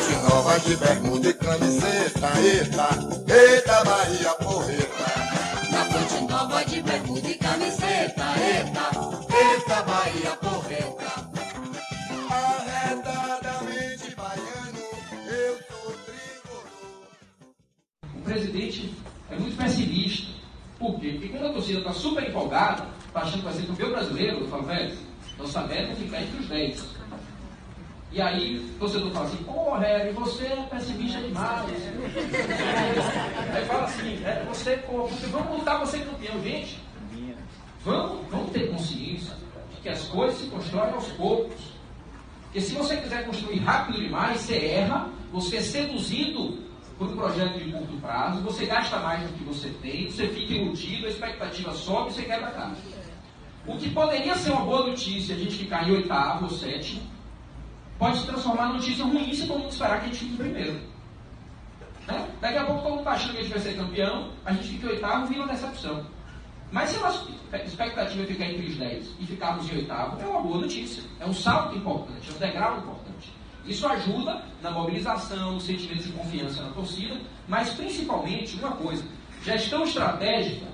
Fonte nova de bermuda e camiseta, eita, eita Bahia porreta. Na fonte nova de bermuda e camiseta, eita, eita Bahia porreta. Arredadamente baiano, eu sou tricolor. O presidente é muito pessimista. Por quê? Porque quando a torcida está super empolgada, está achando que vai ser campeão brasileiro, eu falo, velho, nossa meta é ficar entre os 10. E aí o torcedor fala assim, pô, Harry, você é pessimista demais. aí fala assim, é, você, pô, você, vamos lutar ser campeão, gente. Vamos, vamos ter consciência de que as coisas se constroem aos poucos. Porque se você quiser construir rápido demais, você erra, você é seduzido por um projeto de curto prazo, você gasta mais do que você tem, você fica iludido, a expectativa sobe e você quebra a cara. O que poderia ser uma boa notícia, a gente ficar em oitavo ou sétimo, pode se transformar em notícia ruim se todo mundo esperar que a gente fique primeiro. Né? Daqui a pouco todo mundo está achando que a gente vai ser campeão, a gente fica em oitavo vira uma decepção. Mas se a nossa expectativa é ficar entre os 10 e ficarmos em oitavo, é uma boa notícia. É um salto importante, é um degrau importante. Isso ajuda na mobilização, no sentimento de confiança na torcida, mas principalmente uma coisa: gestão estratégica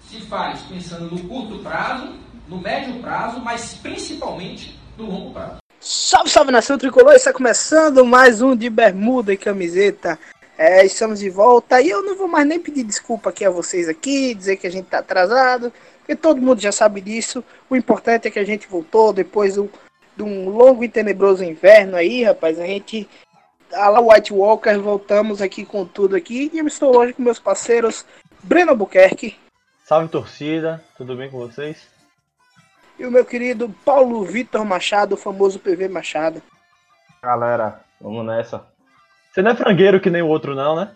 se faz pensando no curto prazo, no médio prazo, mas principalmente no longo prazo. Salve, salve nação tricolor! Está começando mais um de bermuda e camiseta. É, estamos de volta e eu não vou mais nem pedir desculpa aqui a vocês aqui, dizer que a gente tá atrasado, porque todo mundo já sabe disso. O importante é que a gente voltou depois do, de um longo e tenebroso inverno aí, rapaz. A gente, a la White Walker, voltamos aqui com tudo aqui e eu estou hoje com meus parceiros Breno Albuquerque Salve torcida, tudo bem com vocês? E o meu querido Paulo Vitor Machado, o famoso PV Machado. Galera, vamos nessa. Você não é frangueiro que nem o outro, não, né?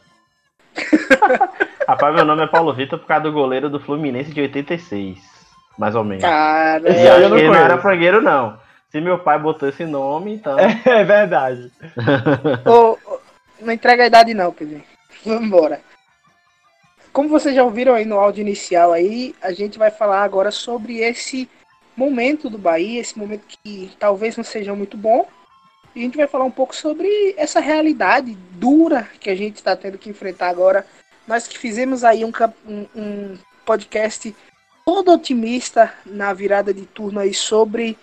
Rapaz, meu nome é Paulo Vitor por causa do goleiro do Fluminense de 86, mais ou menos. Cara, E aí eu não não era frangueiro, não. Se meu pai botou esse nome, então. É verdade. Ô, ô, não entrega a idade não, PV. Vamos embora. Como vocês já ouviram aí no áudio inicial aí, a gente vai falar agora sobre esse momento do Bahia, esse momento que talvez não seja muito bom. E a gente vai falar um pouco sobre essa realidade dura que a gente está tendo que enfrentar agora. Nós que fizemos aí um, um- podcast todo otimista na virada de turno aí sobre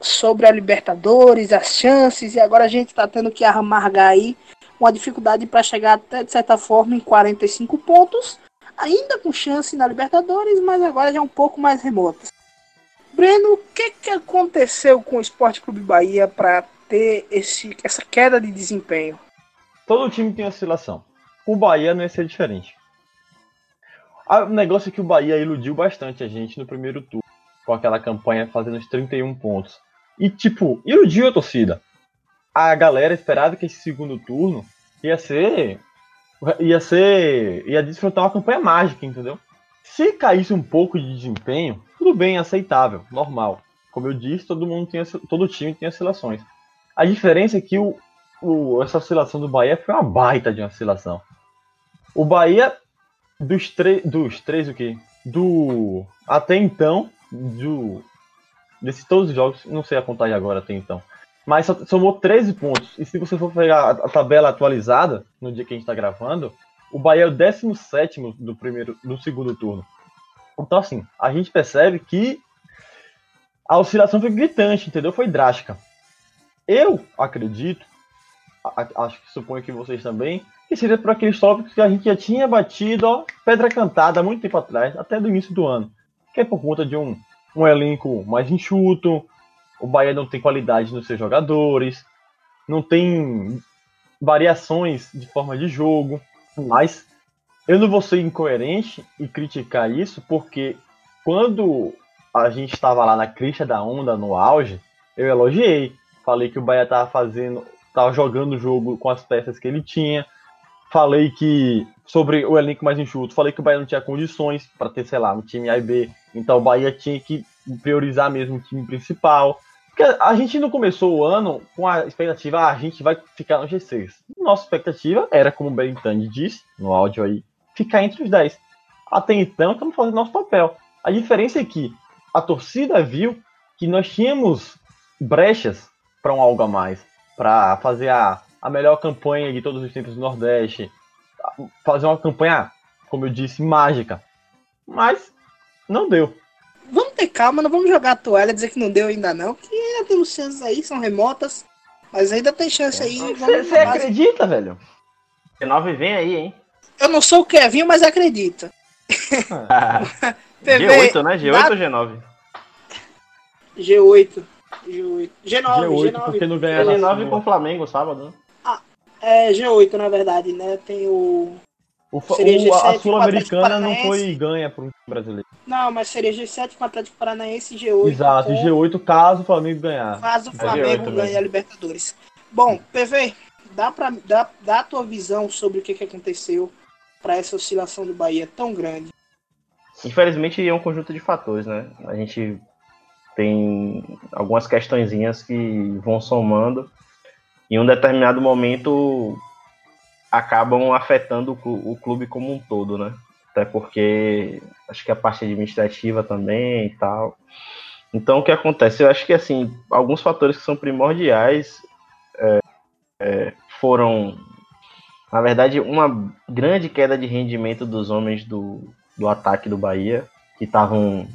sobre a Libertadores, as chances, e agora a gente está tendo que amargar aí uma dificuldade para chegar até, de certa forma, em 45 pontos, ainda com chance na Libertadores, mas agora já um pouco mais remotas. Breno, o que, que aconteceu com o Esporte Clube Bahia para ter esse, essa queda de desempenho? Todo time tem oscilação. O Bahia não ia ser diferente. Ah, O negócio é que o Bahia iludiu bastante a gente no primeiro turno, com aquela campanha fazendo os 31 pontos. E, tipo, iludiu a torcida. A galera esperava que esse segundo turno ia ser. ia ser. ia desfrutar uma campanha mágica, entendeu? Se caísse um pouco de desempenho, tudo bem, aceitável, normal. Como eu disse, todo mundo tem, todo time tem oscilações. A diferença é que o, o- essa oscilação do Bahia foi uma baita de uma oscilação. O Bahia, dos, tre- dos três, o quê? Do. Até então, do. Desses todos os jogos, não sei a contagem agora até então. Mas somou 13 pontos. E se você for pegar a, tabela atualizada, no dia que a gente tá gravando, o Bahia é o 17 do, primeiro, do segundo turno. Então, assim, a gente percebe que a oscilação foi gritante, entendeu? Foi drástica. Eu acredito, acho que suponho que vocês também, que seria por aqueles tópicos que a gente já tinha batido, ó, pedra cantada há muito tempo atrás, até do início do ano. Que é por conta de um, um elenco mais enxuto, o Bahia não tem qualidade nos seus jogadores, não tem variações de forma de jogo, mas eu não vou ser incoerente e criticar isso, porque quando a gente estava lá na crista da onda, no auge, eu elogiei. Falei que o Bahia estava fazendo, estava jogando o jogo com as peças que ele tinha. Falei que sobre o elenco mais enxuto, falei que o Bahia não tinha condições para ter, sei lá, um time A e B. Então o Bahia tinha que priorizar mesmo o time principal. Porque a gente não começou o ano com a expectativa, ah, a gente vai ficar no G6. Nossa expectativa era, como o Berintani disse no áudio aí, ficar entre os 10. Até então, estamos fazendo nosso papel. A diferença é que a torcida viu que nós tínhamos brechas para um algo a mais, para fazer a, a melhor campanha de todos os tempos do Nordeste, fazer uma campanha, como eu disse, mágica. Mas não deu. Vamos ter calma, não vamos jogar a toalha, dizer que não deu ainda não, que ainda temos chances aí, são remotas, mas ainda tem chance aí. vamos Você acredita, velho? G9 vem aí, hein? Eu não sou o Kevin, mas acredito. PV, G8, né? G8 dá- ou G9? G8. G8. G9, G8 G9. porque não É ganha na G9 Sula. com o Flamengo sábado, né? É G8, na verdade, né? Tem o. O, fa- Seria o- a G7 Sul-Americana não foi ganha para um brasileiro. Não, mas seria G7 com o Atlético Paranaense e G8. Exato, com... e G8 caso o Flamengo ganhar. Caso o É Flamengo G8 ganhe a Libertadores. Bom, PV, dá, pra, dá, dá a tua visão sobre o que, que aconteceu para essa oscilação do Bahia tão grande. Infelizmente é um conjunto de fatores, né? A gente tem algumas questõezinhas que vão somando e em um determinado momento acabam afetando o clube como um todo, né? Até porque acho que a parte administrativa também e tal. Então o que acontece? Eu acho que assim, alguns fatores que são primordiais é, é, foram, na verdade, uma grande queda de rendimento dos homens do, do ataque do Bahia, que estavam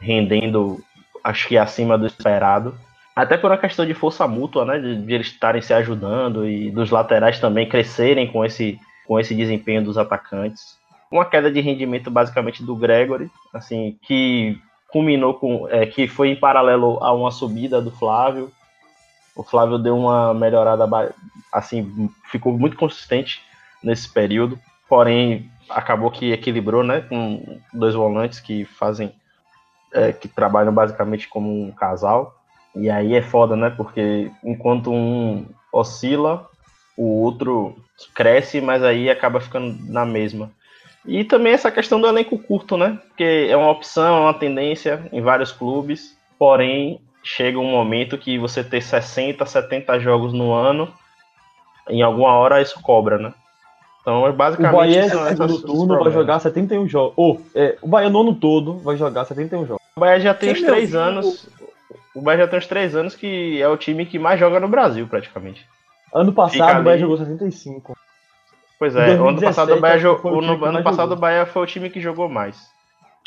rendendo, acho que acima do esperado. Até por uma questão de força mútua, né? De, de eles estarem se ajudando e dos laterais também crescerem com esse, com esse desempenho dos atacantes. Uma queda de rendimento basicamente do Gregory, assim, que culminou com. é, que foi em paralelo a uma subida do Flávio. O Flávio deu uma melhorada, assim, ficou muito consistente nesse período. Porém, acabou que equilibrou, né? Com dois volantes que fazem. é, que trabalham basicamente como um casal. E aí é foda, né? Porque enquanto um oscila, o outro cresce, mas aí acaba ficando na mesma. E também essa questão do elenco curto, né? Porque é uma opção, é uma tendência em vários clubes, porém chega um momento que você ter 60, 70 jogos no ano, em alguma hora isso cobra, né? Então, é O basicamente Bahia, são no essas- segundo turno, vai jogar 71 jogos. Ou, é, o Bahia no ano todo vai jogar 71 jogos. O Bahia já tem Quem uns me três ouviu- anos. O Bahia já tem uns três anos que é o time que mais joga no Brasil, praticamente. Ano Fica passado o Bahia ali. jogou 65. Pois é, o ano 2017, passado o Bahia jogou. foi o time No que ano passado jogou. o Bahia foi o time que jogou mais.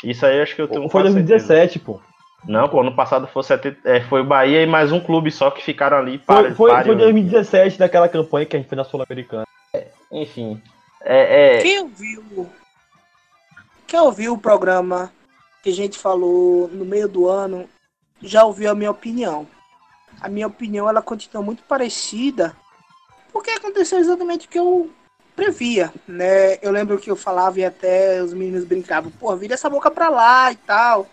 Isso aí acho que eu tenho Foi quase certeza. 2017, pô. Não, pô, ano passado foi, 70, é, foi o Bahia e mais um clube só que ficaram ali Foi, para. foi, páreo. foi 2017 daquela campanha que a gente fez na Sul-Americana. Enfim. É, é, Quem ouviu, quem ouviu o programa que a gente falou no meio do ano já ouviu a minha opinião. A minha opinião ela continua muito parecida porque aconteceu exatamente o que eu previa, né? Eu lembro que eu falava e até os meninos brincavam, pô, vira essa boca pra lá e tal.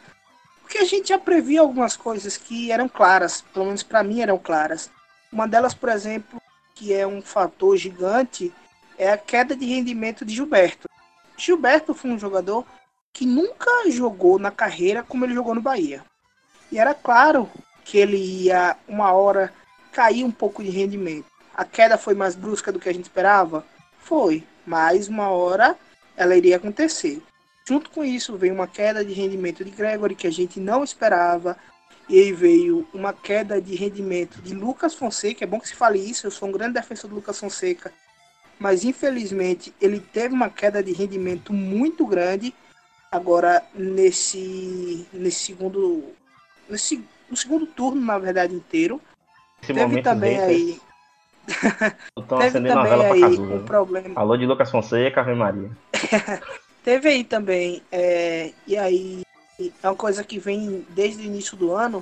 Porque a gente já previa algumas coisas que eram claras, pelo menos pra mim eram claras. Uma delas, por exemplo, que é um fator gigante, é a queda de rendimento de Gilberto. Gilberto foi um jogador que nunca jogou na carreira como ele jogou no Bahia. E era claro que ele ia, uma hora, cair um pouco de rendimento. A queda foi mais brusca do que a gente esperava? Foi, mas uma hora ela iria acontecer. Junto com isso veio uma queda de rendimento de Gregory que a gente não esperava. E aí veio uma queda de rendimento de Lucas Fonseca. É bom que se fale isso, eu sou um grande defensor do Lucas Fonseca mas infelizmente ele teve uma queda de rendimento muito grande agora nesse nesse segundo nesse no segundo turno na verdade inteiro esse teve também aí Estão acendendo também novela pra aí Cazuza. um né? problema Alô de Lucas Fonseca, Ave Maria. teve aí também é, e aí é uma coisa que vem desde o início do ano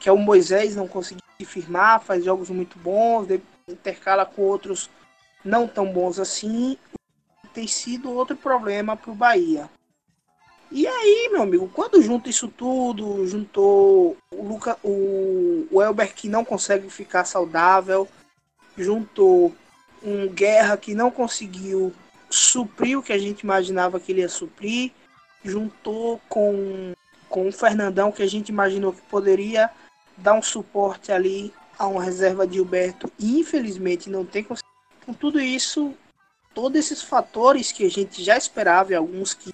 que é o Moisés não conseguir se firmar faz jogos muito bons intercala com outros não tão bons assim tem sido outro problema para o Bahia. E aí, meu amigo, quando junta isso tudo, juntou o Luca, o, o Elber que não consegue ficar saudável, juntou um Guerra que não conseguiu suprir o que a gente imaginava que ele ia suprir, juntou com, com o Fernandão que a gente imaginou que poderia dar um suporte ali a uma reserva de Gilberto e infelizmente não tem conseguido. Com tudo isso, todos esses fatores que a gente já esperava e alguns que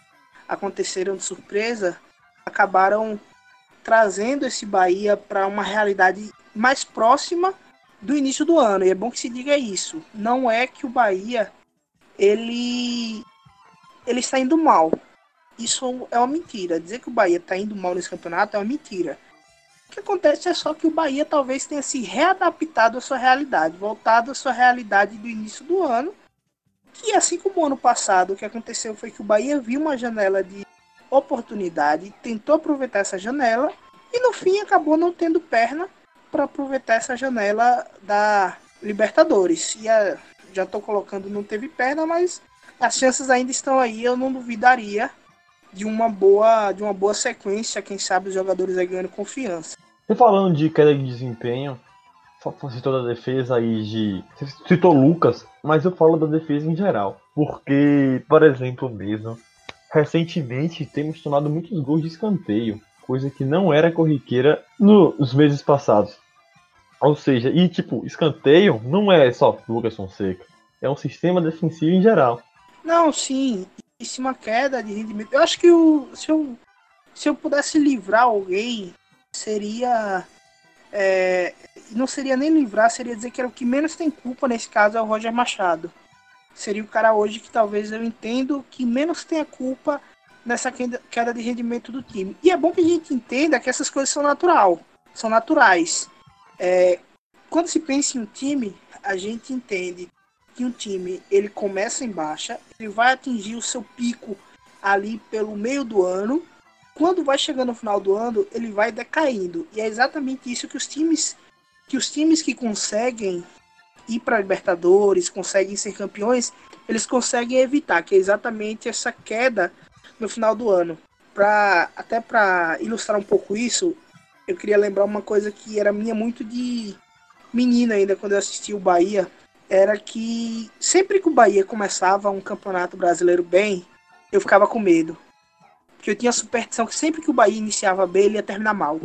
aconteceram de surpresa acabaram trazendo esse Bahia para uma realidade mais próxima do início do ano. E é bom que se diga isso. Não é que o Bahia ele ele está indo mal. Isso é uma mentira. Dizer que o Bahia está indo mal nesse campeonato é uma mentira. O que acontece é só que o Bahia talvez tenha se readaptado à sua realidade, voltado à sua realidade do início do ano. Que assim como o ano passado, o que aconteceu foi que o Bahia viu uma janela de oportunidade, tentou aproveitar essa janela e no fim acabou não tendo perna para aproveitar essa janela da Libertadores. E a, já estou colocando não teve perna, mas as chances ainda estão aí, eu não duvidaria de uma boa de uma boa sequência, quem sabe os jogadores aí ganhando confiança. E falando de queda de desempenho, citou da defesa aí de. Citou Lucas, mas eu falo da defesa em geral. Porque, por exemplo, mesmo, recentemente temos tomado muitos gols de escanteio, coisa que não era corriqueira nos meses passados. Ou seja, e tipo, escanteio não é só Lucas Fonseca, é um sistema defensivo em geral. Não, sim, é uma queda de rendimento. Eu acho que o, se, eu, se eu pudesse livrar alguém, seria. É, não seria nem livrar, seria dizer que era o que menos tem culpa nesse caso é o Roger Machado. Seria o cara hoje que talvez eu entendo que menos tem a culpa nessa queda de rendimento do time. E é bom que a gente entenda que essas coisas são natural, são naturais. É, quando se pensa em um time, a gente entende que um time ele começa em baixa, ele vai atingir o seu pico ali pelo meio do ano. Quando vai chegando no final do ano, ele vai decaindo. E é exatamente isso que os times que os times que conseguem ir para Libertadores, conseguem ser campeões, eles conseguem evitar, que é exatamente essa queda no final do ano. Pra, até para ilustrar um pouco isso, eu queria lembrar uma coisa que era minha muito de menina ainda quando eu assisti o Bahia, era que sempre que o Bahia começava um campeonato brasileiro bem, eu ficava com medo. Porque eu tinha a superstição que sempre que o Bahia iniciava bem, ele ia terminar mal.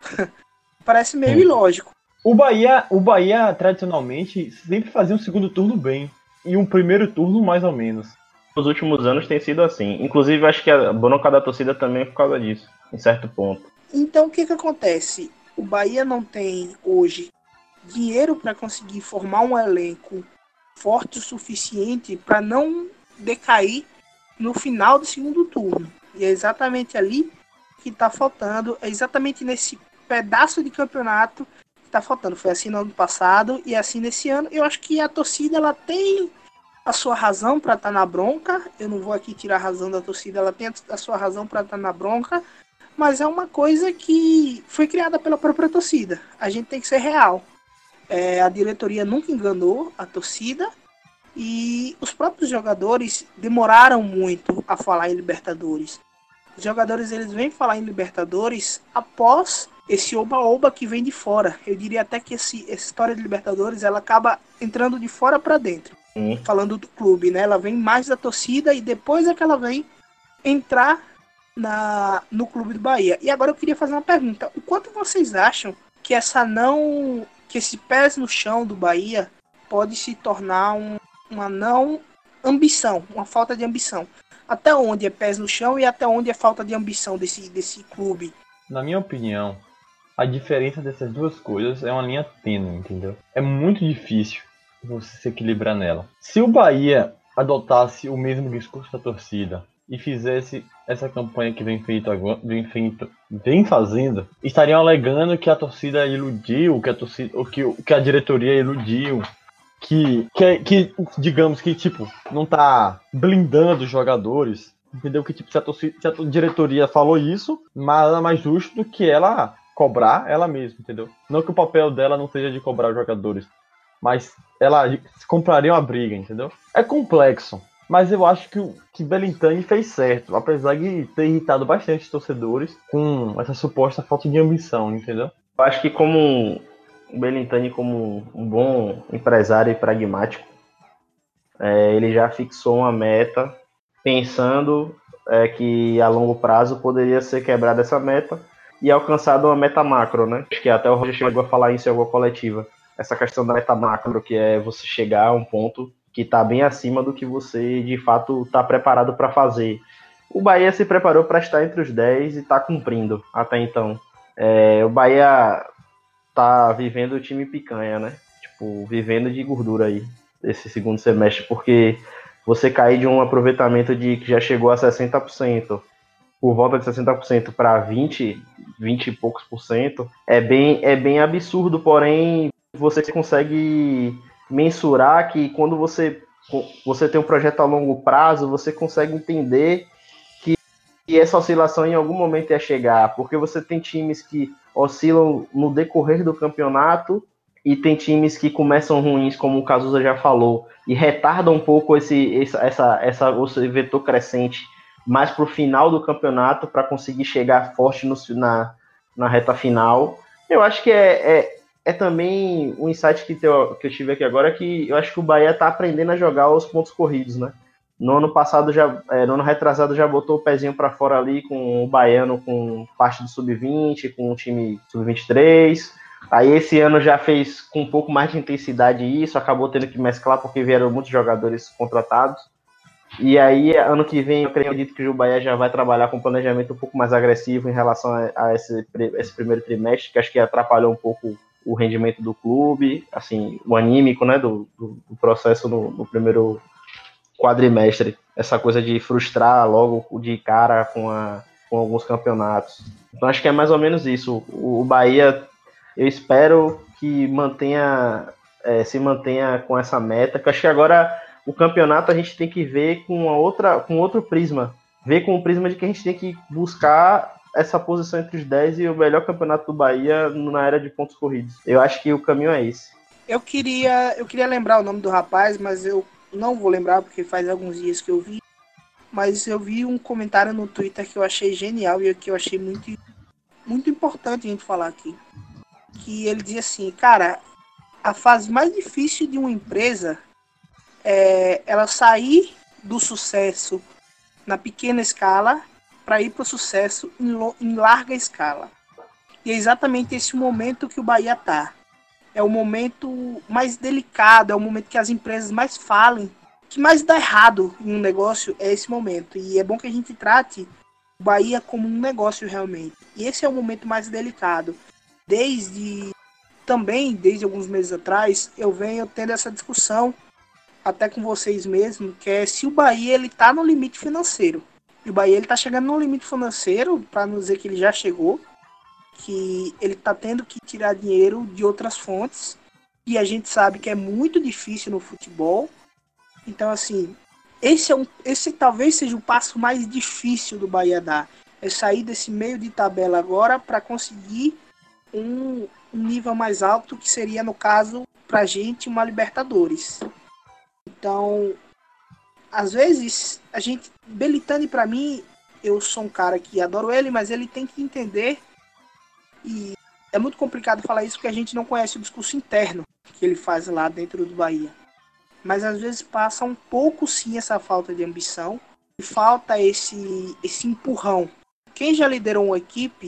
Parece meio é. ilógico. O Bahia, o Bahia, tradicionalmente, sempre fazia um segundo turno bem. E um primeiro turno mais ou menos. Nos últimos anos tem sido assim. Inclusive, acho que a bronca da torcida também é por causa disso, em certo ponto. Então, o que que acontece? O Bahia não tem hoje dinheiro para conseguir formar um elenco forte o suficiente para não decair no final do segundo turno. E é exatamente ali que está faltando, é exatamente nesse pedaço de campeonato que está faltando. Foi assim no ano passado e é assim nesse ano. Eu acho que a torcida ela tem a sua razão para estar tá na bronca. Eu não vou aqui tirar a razão da torcida, ela tem a sua razão para estar tá na bronca, mas é uma coisa que foi criada pela própria torcida. A gente tem que ser real. É, a diretoria nunca enganou a torcida e os próprios jogadores demoraram muito a falar em Libertadores. Os jogadores eles vêm falar em Libertadores após esse oba-oba que vem de fora. Eu diria até que esse, essa história de Libertadores ela acaba entrando de fora para dentro. Hum. Falando do clube, né? Ela vem mais da torcida e depois é que ela vem entrar na, no clube do Bahia. E agora eu queria fazer uma pergunta: o quanto vocês acham que essa não que esse pés no chão do Bahia pode se tornar um, uma não ambição, uma falta de ambição. Até onde é pés no chão e até onde é falta de ambição desse, desse clube? Na minha opinião, a diferença dessas duas coisas é uma linha tênue, entendeu? É muito difícil você se equilibrar nela. Se o Bahia adotasse o mesmo discurso da torcida e fizesse essa campanha que vem feito agora, vem feito, vem fazendo, estariam alegando que a torcida iludiu, que a torcida, ou que, que a diretoria iludiu, que, que, que digamos que tipo não tá blindando os jogadores, entendeu? Que tipo se a, torcida, se a diretoria falou isso, nada mais justo do que ela cobrar ela mesma, entendeu? Não que o papel dela não seja de cobrar os jogadores, mas ela compraria uma briga, entendeu? É complexo. Mas eu acho que, que Belintani fez certo, apesar de ter irritado bastante os torcedores com essa suposta falta de ambição, entendeu? Eu acho que como o Belintani, como um bom empresário e pragmático, é, ele já fixou uma meta pensando é, que a longo prazo poderia ser quebrada essa meta e alcançada uma meta macro, né? Acho que até o Roger chegou a falar isso em alguma coletiva. Essa questão da meta macro, que é você chegar a um ponto que está bem acima do que você de fato está preparado para fazer. O Bahia se preparou para estar entre os 10 e está cumprindo até então. É, o Bahia tá vivendo o time picanha, né? Tipo, vivendo de gordura aí, esse segundo semestre, porque você cair de um aproveitamento de que já chegou a 60%, por volta de 60% para 20, 20 e poucos por cento, é bem, é bem absurdo, porém você consegue mensurar que quando você, você tem um projeto a longo prazo, você consegue entender que, que essa oscilação em algum momento ia chegar, porque você tem times que oscilam no decorrer do campeonato e tem times que começam ruins, como o Cazuza já falou, e retardam um pouco esse, essa, essa, esse vetor crescente mais para o final do campeonato para conseguir chegar forte no, na, na reta final. Eu acho que é, é, é também um insight que, eu, que eu tive aqui agora, que eu acho que o Bahia está aprendendo a jogar os pontos corridos, né? No ano passado, já, é, no ano retrasado, já botou o pezinho para fora ali com o Baiano com parte do Sub-20, com o time Sub-23. Aí esse ano já fez com um pouco mais de intensidade isso, acabou tendo que mesclar porque vieram muitos jogadores contratados. E aí, ano que vem, eu acredito que o Bahia já vai trabalhar com um planejamento um pouco mais agressivo em relação a, a esse, esse, primeiro trimestre, que acho que atrapalhou um pouco o rendimento do clube, assim, o anímico, né, do, do, do processo no, no, primeiro quadrimestre. Essa coisa de frustrar logo de cara com, a, com alguns campeonatos. Então, acho que é mais ou menos isso. O, o Bahia, eu espero que mantenha, é, se mantenha com essa meta, que acho que agora o campeonato a gente tem que ver com outra, com outro prisma. Ver com o prisma de que a gente tem que buscar essa posição entre os 10 e o melhor campeonato do Bahia na era de pontos corridos. Eu acho que o caminho é esse. Eu queria, eu queria lembrar o nome do rapaz, mas eu não vou lembrar porque faz alguns dias que eu vi. Mas eu vi um comentário no Twitter que eu achei genial e que eu achei muito, muito importante a gente falar aqui. Que ele dizia assim, cara, a fase mais difícil de uma empresa é, ela sair do sucesso na pequena escala para ir para o sucesso em, em, larga escala. E é exatamente esse momento que o Bahia está. É o momento mais delicado, é o momento que as empresas mais falem, que mais dá errado em um negócio é esse momento. E é bom que a gente trate o Bahia como um negócio realmente. E esse é o momento mais delicado. Desde também, desde alguns meses atrás, eu venho tendo essa discussão até com vocês mesmo, que é se o Bahia ele tá no limite financeiro. E o Bahia ele tá chegando no limite financeiro, para não dizer que ele já chegou, que ele tá tendo que tirar dinheiro de outras fontes, e a gente sabe que é muito difícil no futebol. Então assim, esse é um, esse talvez seja o passo mais difícil do Bahia dar, é sair desse meio de tabela agora para conseguir um, um nível mais alto que seria no caso pra gente uma Libertadores. Então, às vezes, a gente. Belitani, para mim, eu sou um cara que adoro ele, mas ele tem que entender. E é muito complicado falar isso porque a gente não conhece o discurso interno que ele faz lá dentro do Bahia. Mas às vezes passa um pouco sim essa falta de ambição e falta esse, esse empurrão. Quem já liderou uma equipe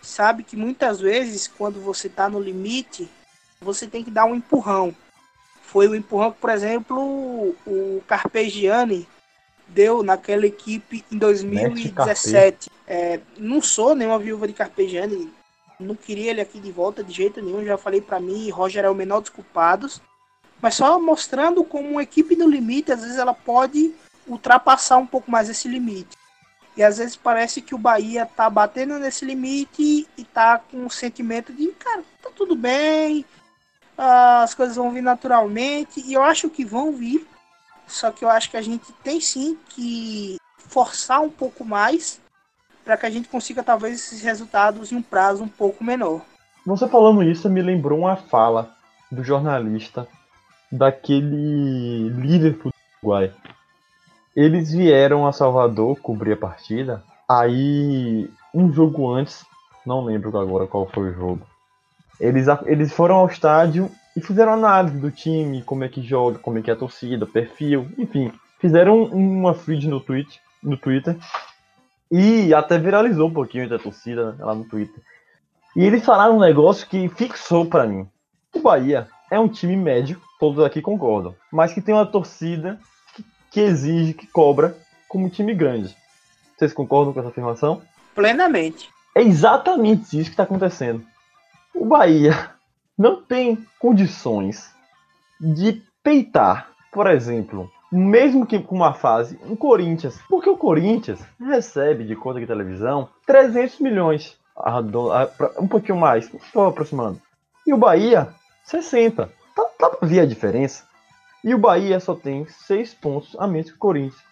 sabe que muitas vezes, quando você está no limite, você tem que dar um empurrão foi o empurrão que, por exemplo, o Carpegiani deu naquela equipe em 2017. É, não sou nenhuma viúva de Carpegiani, não queria ele aqui de volta de jeito nenhum, já falei para mim, Roger é o menor dos culpados, mas só mostrando como uma equipe no limite, às vezes ela pode ultrapassar um pouco mais esse limite. E às vezes parece que o Bahia tá batendo nesse limite e tá com o sentimento de, cara, tá tudo bem, as coisas vão vir naturalmente e eu acho que vão vir. Só que eu acho que a gente tem sim que forçar um pouco mais para que a gente consiga talvez esses resultados em um prazo um pouco menor. Você falando isso me lembrou uma fala do jornalista daquele Liverpool do Uruguai. Eles vieram a Salvador cobrir a partida. Aí, um jogo antes, não lembro agora qual foi o jogo. Eles, eles foram ao estádio e fizeram análise do time, como é que joga, como é que é a torcida, perfil, enfim. Fizeram uma feed no, tweet, no Twitter e até viralizou um pouquinho da torcida né, lá no Twitter. E eles falaram um negócio que fixou para mim. O Bahia é um time médio, todos aqui concordam, mas que tem uma torcida que, que exige, que cobra como um time grande. Vocês concordam com essa afirmação? Plenamente. É exatamente isso que está acontecendo. O Bahia não tem condições de peitar, por exemplo, mesmo que com uma fase, um Corinthians. Porque o Corinthians recebe de conta de televisão 300 milhões. Um pouquinho mais, estou aproximando. E o Bahia, 60. Tá, tá pra ver a diferença. E o Bahia só tem 6 pontos a menos que o Corinthians.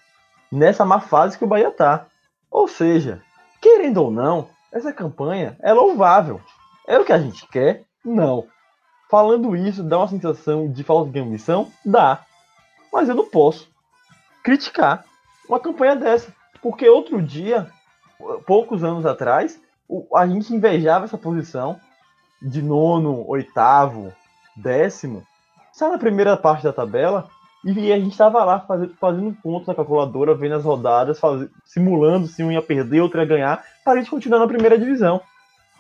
Nessa má fase que o Bahia tá. Ou seja, querendo ou não, essa campanha é louvável. É o que a gente quer? Não. Falando isso, dá uma sensação de falta de ambição? Dá. Mas eu não posso criticar uma campanha dessa. Porque outro dia, poucos anos atrás, a gente invejava essa posição de nono, oitavo, décimo, só na primeira parte da tabela, e a gente estava lá fazendo, pontos na calculadora, vendo as rodadas, simulando se um ia perder, outro ia ganhar, para a gente continuar na primeira divisão.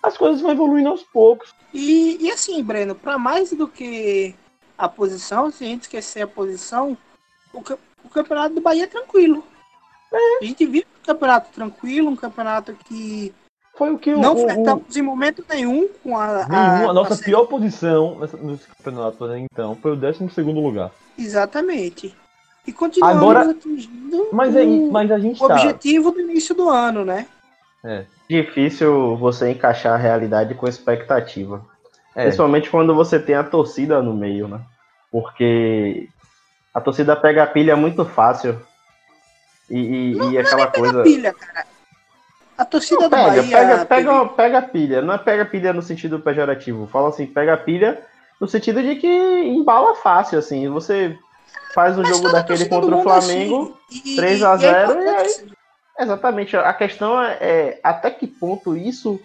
As coisas vão evoluindo aos poucos. E, e assim, Breno, para mais do que a posição, se a gente esquecer a posição, o, o campeonato do Bahia é tranquilo. É. A gente viu um campeonato tranquilo, um campeonato que foi o que não flertamos em momento nenhum com a. Nenhum, a, a nossa a pior posição nessa, nesse campeonato né, então foi o 12 lugar. Exatamente. E continuamos Agora, atingindo mas, é, mas a gente o tá... objetivo do início do ano, né? É. Difícil você encaixar a realidade com expectativa. É. Principalmente quando você tem a torcida no meio, né? Porque a torcida pega a pilha muito fácil. E, e, não, e aquela não coisa. Pilha, cara. A torcida não, do pega, Bahia. Pega, pega, pega a pilha. Não é pega pilha no sentido pejorativo. Fala assim, pega a pilha no sentido de que embala fácil, assim. Você faz um jogo daquele contra o Flamengo, assim, 3 a 0 e, e aí. Exatamente. A questão é, é até que ponto isso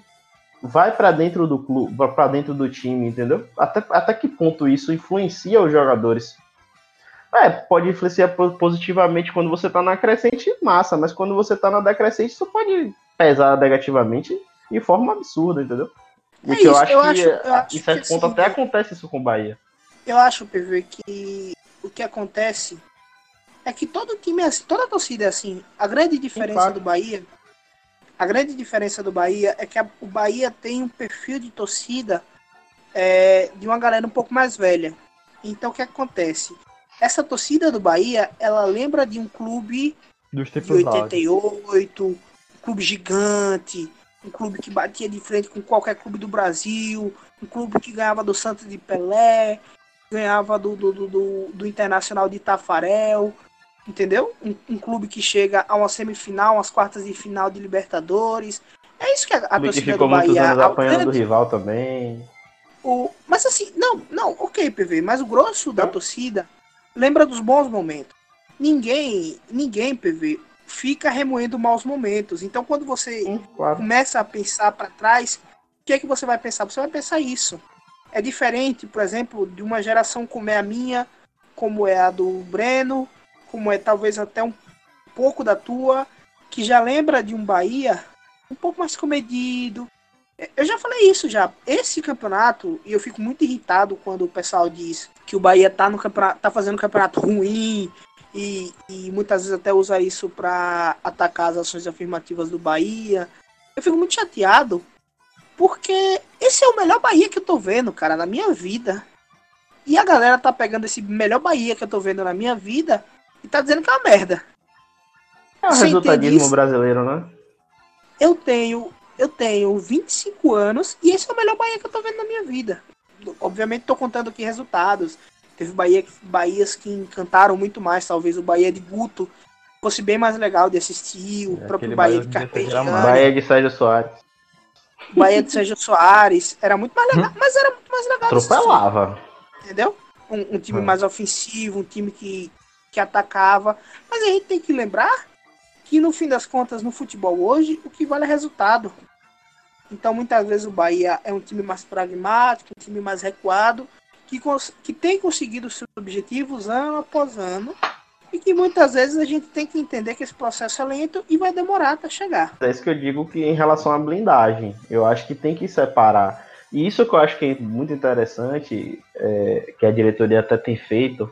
vai para dentro do clube, para dentro do time, entendeu? Até, até que ponto isso influencia os jogadores. É, pode influenciar positivamente quando você tá na crescente, massa, mas quando você tá na decrescente, isso pode pesar negativamente de forma absurda, entendeu? É que eu acho eu que acho, eu acho em certo que, ponto assim, até acontece isso com o Bahia. Eu acho, PV, que o que acontece é que todo time é assim, toda torcida é assim. A grande diferença do Bahia, a grande diferença do Bahia é que a, o Bahia tem um perfil de torcida é, de uma galera um pouco mais velha. Então o que acontece? Essa torcida do Bahia, ela lembra de um clube Dos de 88, um clube gigante, um clube que batia de frente com qualquer clube do Brasil, um clube que ganhava do Santos de Pelé, ganhava do, do, do, do Internacional de Tafarel, entendeu? Um, um, clube que chega a uma semifinal, umas quartas de final de Libertadores. É isso que a, a torcida ficou do Bahia... muitos anos apanhando do rival também. O, mas assim, não, não, ok, PV, mas o grosso da torcida lembra dos bons momentos. Ninguém, ninguém, PV, fica remoendo maus momentos. Então, quando você Sim, claro. começa a pensar para trás, o que é que você vai pensar? Você vai pensar isso. É diferente, por exemplo, de uma geração como é a minha, como é a do Breno, como é talvez até um pouco da tua, que já lembra de um Bahia um pouco mais comedido. Eu já falei isso já. Esse campeonato, e eu fico muito irritado quando o pessoal diz que o Bahia tá no campeonato, tá fazendo um campeonato ruim e, e muitas vezes até usa isso para atacar as ações afirmativas do Bahia. Eu fico muito chateado porque esse é o melhor Bahia que eu tô vendo, cara, na minha vida. E a galera tá pegando esse melhor Bahia que eu tô vendo na minha vida e tá dizendo que é uma merda. É o Você resultadismo brasileiro, né? Eu tenho, eu tenho 25 anos e esse é o melhor Bahia que eu tô vendo na minha vida obviamente estou contando aqui resultados. Teve Bahia, Bahias que encantaram muito mais, talvez o Bahia de Guto fosse bem mais legal de assistir, o é, próprio Bahia, Bahia de Carpegiani. Bahia de Sérgio Soares. Bahia de Sérgio Soares, era muito mais legal, mas era muito mais legal Atropelava. Entendeu? Um, um time hum. mais ofensivo, um time que, que atacava. Mas a gente tem que lembrar que no fim das contas, no futebol hoje, o que vale é resultado. Então, muitas vezes o Bahia é um time mais pragmático, um time mais recuado, que, que tem conseguido seus objetivos ano após ano, e que muitas vezes a gente tem que entender que esse processo é lento e vai demorar até chegar. É isso que eu digo que em relação à blindagem, eu acho que tem que separar. E isso que eu acho que é muito interessante, é, que a diretoria até tem feito,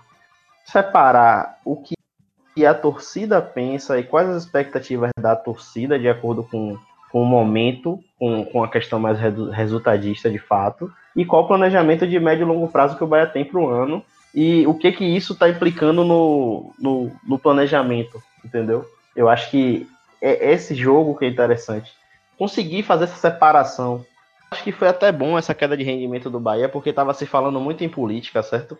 separar o que a torcida pensa e quais as expectativas da torcida de acordo com com o momento, com, com a questão mais resultadista de fato, e qual o planejamento de médio e longo prazo que o Bahia tem para o ano e o que que isso está implicando no, no, no, planejamento, entendeu? Eu acho que é esse jogo que é interessante. Conseguir fazer essa separação. Acho que foi até bom essa queda de rendimento do Bahia, porque estava se falando muito em política, certo?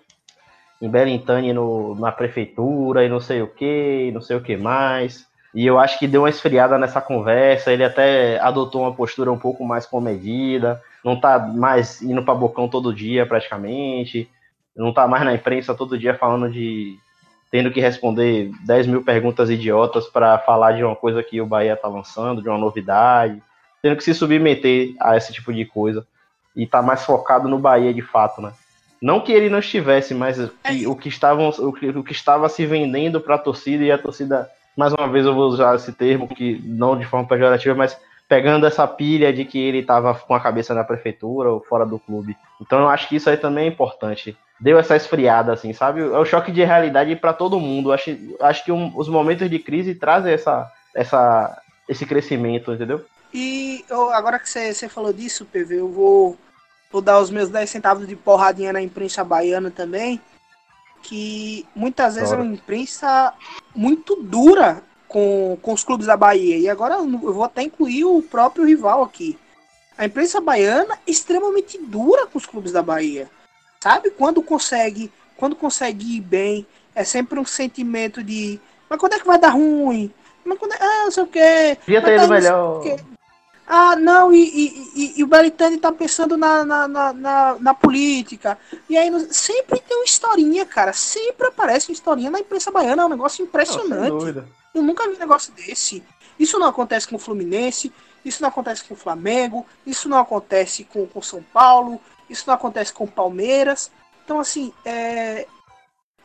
Em Belintani no, na prefeitura e não sei o que, não sei o que mais. E eu acho que deu uma esfriada nessa conversa. Ele até adotou uma postura um pouco mais comedida. Não tá mais indo para bocão todo dia, praticamente. Não tá mais na imprensa todo dia falando de. tendo que responder 10 mil perguntas idiotas para falar de uma coisa que o Bahia tá lançando, de uma novidade. Tendo que se submeter a esse tipo de coisa. E tá mais focado no Bahia de fato, né? Não que ele não estivesse, mas que, o, que estavam, o, que, o que estava se vendendo para a torcida e a torcida mais uma vez eu vou usar esse termo, que não de forma pejorativa, mas pegando essa pilha de que ele estava com a cabeça na prefeitura ou fora do clube. Então eu acho que isso aí também é importante. Deu essa esfriada, assim, sabe? É o choque de realidade para todo mundo. Acho, acho que um, os momentos de crise trazem essa, essa, esse crescimento, entendeu? E eu, agora que você falou disso, PV, eu vou, vou dar os meus 10 centavos de porradinha na imprensa baiana também que muitas vezes é uma imprensa muito dura com, com os clubes da Bahia. E agora eu vou até incluir o próprio rival aqui. A imprensa baiana é extremamente dura com os clubes da Bahia. Sabe? Quando consegue, quando consegue ir bem, é sempre um sentimento de mas quando é que vai dar ruim? Mas quando é, ah, não sei o quê. Devia ter ido melhor. Ah, não, e, e, e, e o Belitani tá pensando na, na, na, na, política. E aí sempre tem uma historinha, cara. Sempre aparece uma historinha na imprensa baiana. É um negócio impressionante. Não, Eu nunca vi um negócio desse. Isso não acontece com o Fluminense, isso não acontece com o Flamengo, isso não acontece com o São Paulo, isso não acontece com o Palmeiras. Então, assim, é...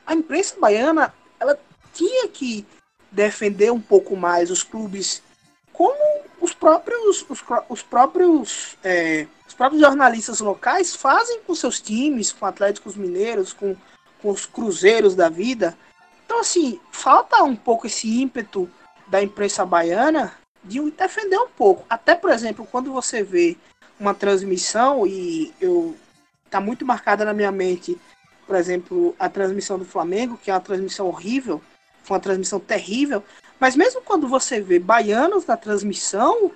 a imprensa baiana, ela tinha que defender um pouco mais os clubes como os próprios, os, os próprios, é, os próprios jornalistas locais fazem com seus times, com Atléticos Mineiros, com, com os Cruzeiros da vida. Então, assim, falta um pouco esse ímpeto da imprensa baiana de defender um pouco. Até, por exemplo, quando você vê uma transmissão, e eu tá muito marcada na minha mente, por exemplo, a transmissão do Flamengo, que é uma transmissão horrível, foi uma transmissão terrível, mas mesmo quando você vê baianos na transmissão,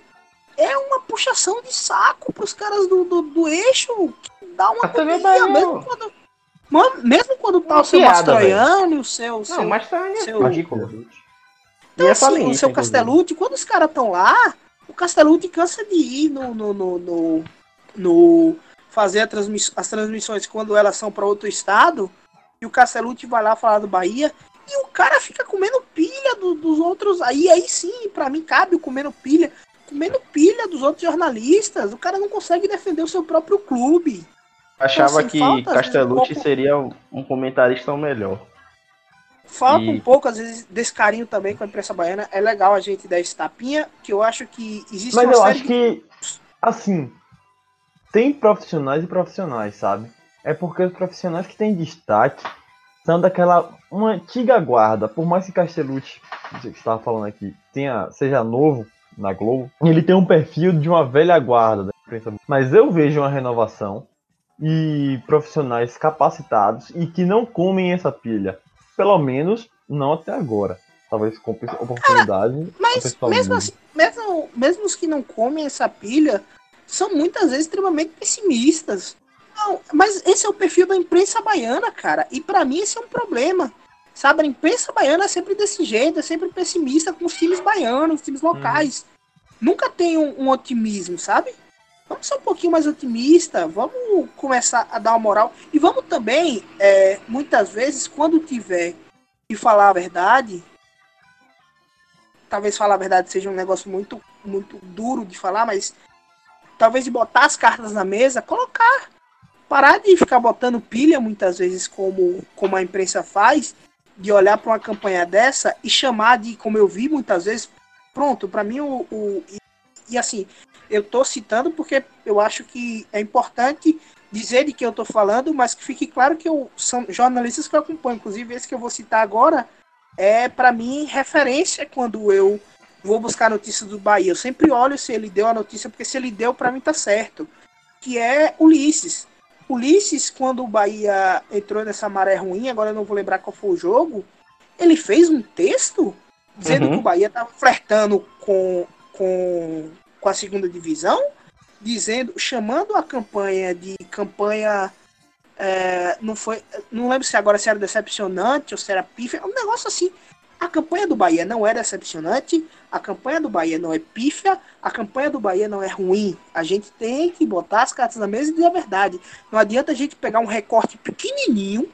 é uma puxação de saco para os caras do, do, do, eixo que dá uma agonia, mesmo quando, mesmo quando tá o seu Mastroianni, o seu. Não, seu, Mastroianni é seu, então, assim, o seu Castellucci, quando os caras estão lá, o Castellucci cansa de ir no, no, no, no, no fazer transmiss as transmissões quando elas são para outro estado, e o Castellucci vai lá falar do Bahia, e o cara fica comendo pilha do, dos outros. Aí, aí sim, para mim cabe o comendo pilha. Comendo pilha dos outros jornalistas. O cara não consegue defender o seu próprio clube. Achava então, assim, que Castellucci um pouco... seria um comentarista melhor. Falta e... um pouco, às vezes, desse carinho também com a imprensa baiana. É legal a gente dar esse tapinha, que eu acho que existe Mas eu acho de... que, assim, tem profissionais e profissionais, sabe? É porque os profissionais que têm destaque são daquela uma antiga guarda, por mais que Castellucci, que estava falando aqui, tenha, seja novo na Globo, ele tem um perfil de uma velha guarda da imprensa. Mas eu vejo uma renovação e profissionais capacitados e que não comem essa pilha. Pelo menos não até agora. Talvez com oportunidade. Cara, mas mesmo, assim, mesmo, mesmo os que não comem essa pilha são muitas vezes extremamente pessimistas. Não, mas esse é o perfil da imprensa baiana, cara. E para mim esse é um problema. Sabe, a imprensa baiana é sempre desse jeito, é sempre pessimista com os times baianos, os times locais. Hum. Nunca tem um, um, otimismo, sabe? Vamos ser um pouquinho mais otimista, vamos começar a dar uma moral. E vamos também, é, muitas vezes, quando tiver que falar a verdade, talvez falar a verdade seja um negócio muito, muito duro de falar, mas talvez de botar as cartas na mesa, colocar parar de ficar botando pilha muitas vezes como, como a imprensa faz, de olhar para uma campanha dessa e chamar de, como eu vi muitas vezes, pronto, para mim o, o e, e, assim, eu tô citando porque eu acho que é importante dizer de que eu tô falando, mas que fique claro que eu, são jornalistas que eu acompanho, inclusive esse que eu vou citar agora é para mim referência quando eu vou buscar notícias do Bahia. Eu sempre olho se ele deu a notícia, porque se ele deu, para mim tá certo. Que é Ulisses. Ulisses, quando o Bahia entrou nessa maré ruim, agora eu não vou lembrar qual foi o jogo, ele fez um texto dizendo Uhum. que o Bahia estava flertando com, com, com a segunda divisão, dizendo, chamando a campanha de campanha. é, não foi. Não lembro se agora se era decepcionante ou se era pífia. Um negócio assim. A campanha do Bahia não é decepcionante, a campanha do Bahia não é pífia, a campanha do Bahia não é ruim. A gente tem que botar as cartas na mesa e dizer a verdade. Não adianta a gente pegar um recorte pequenininho,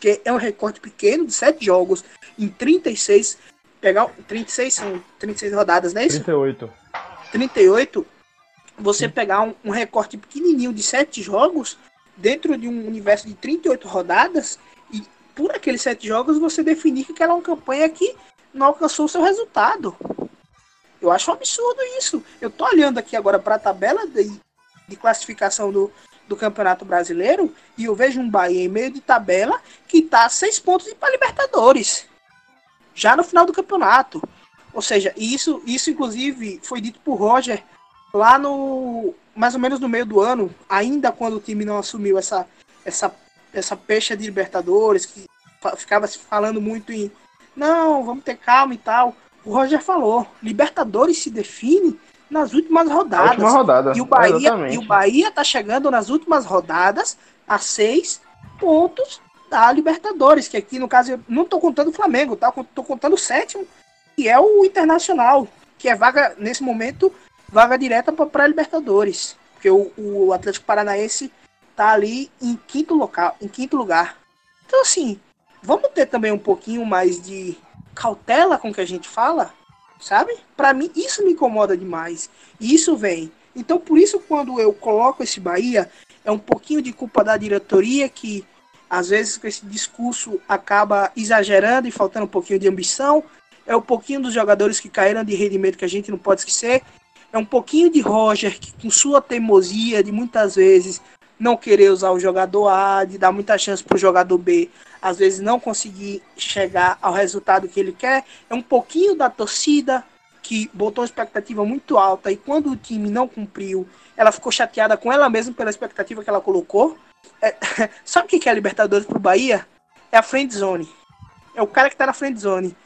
que é um recorte pequeno de sete jogos em 36, pegar um- 36 são 36 rodadas, não é isso? 38. 38, você pegar um, um recorte pequenininho de sete jogos dentro de um universo de 38 rodadas por aqueles sete jogos você definir que aquela é uma campanha que não alcançou o seu resultado. Eu acho um absurdo isso. Eu tô olhando aqui agora para a tabela de, de classificação do, do Campeonato Brasileiro e eu vejo um Bahia em meio de tabela que tá a seis pontos para Libertadores. Já no final do campeonato. Ou seja, isso, isso inclusive foi dito por Roger lá no mais ou menos no meio do ano, ainda quando o time não assumiu essa essa essa pecha de Libertadores que ficava se falando muito em não, vamos ter calma e tal. O Roger falou, Libertadores se define nas últimas rodadas. última rodada. E o Bahia, Exatamente. e o Bahia tá chegando nas últimas rodadas a seis pontos da Libertadores, que aqui no caso eu não tô contando o Flamengo, tá? Tô contando o sétimo, que é o Internacional, que é vaga nesse momento vaga direta para Libertadores, porque o, o Atlético Paranaense tá ali em quinto local, em quinto lugar. Então assim, vamos ter também um pouquinho mais de cautela com o que a gente fala, sabe? Para mim isso me incomoda demais. E isso vem. Então por isso quando eu coloco esse Bahia é um pouquinho de culpa da diretoria que às vezes com esse discurso acaba exagerando e faltando um pouquinho de ambição. É um pouquinho dos jogadores que caíram de rendimento que a gente não pode esquecer. É um pouquinho de Roger que com sua teimosia de muitas vezes não querer usar o jogador A, de dar muita chance para o jogador B, às vezes não conseguir chegar ao resultado que ele quer. É um pouquinho da torcida que botou uma expectativa muito alta e quando o time não cumpriu, ela ficou chateada com ela mesma pela expectativa que ela colocou. É, sabe o que é a Libertadores pro Bahia? É a friend zone. É o cara que tá na friend zone.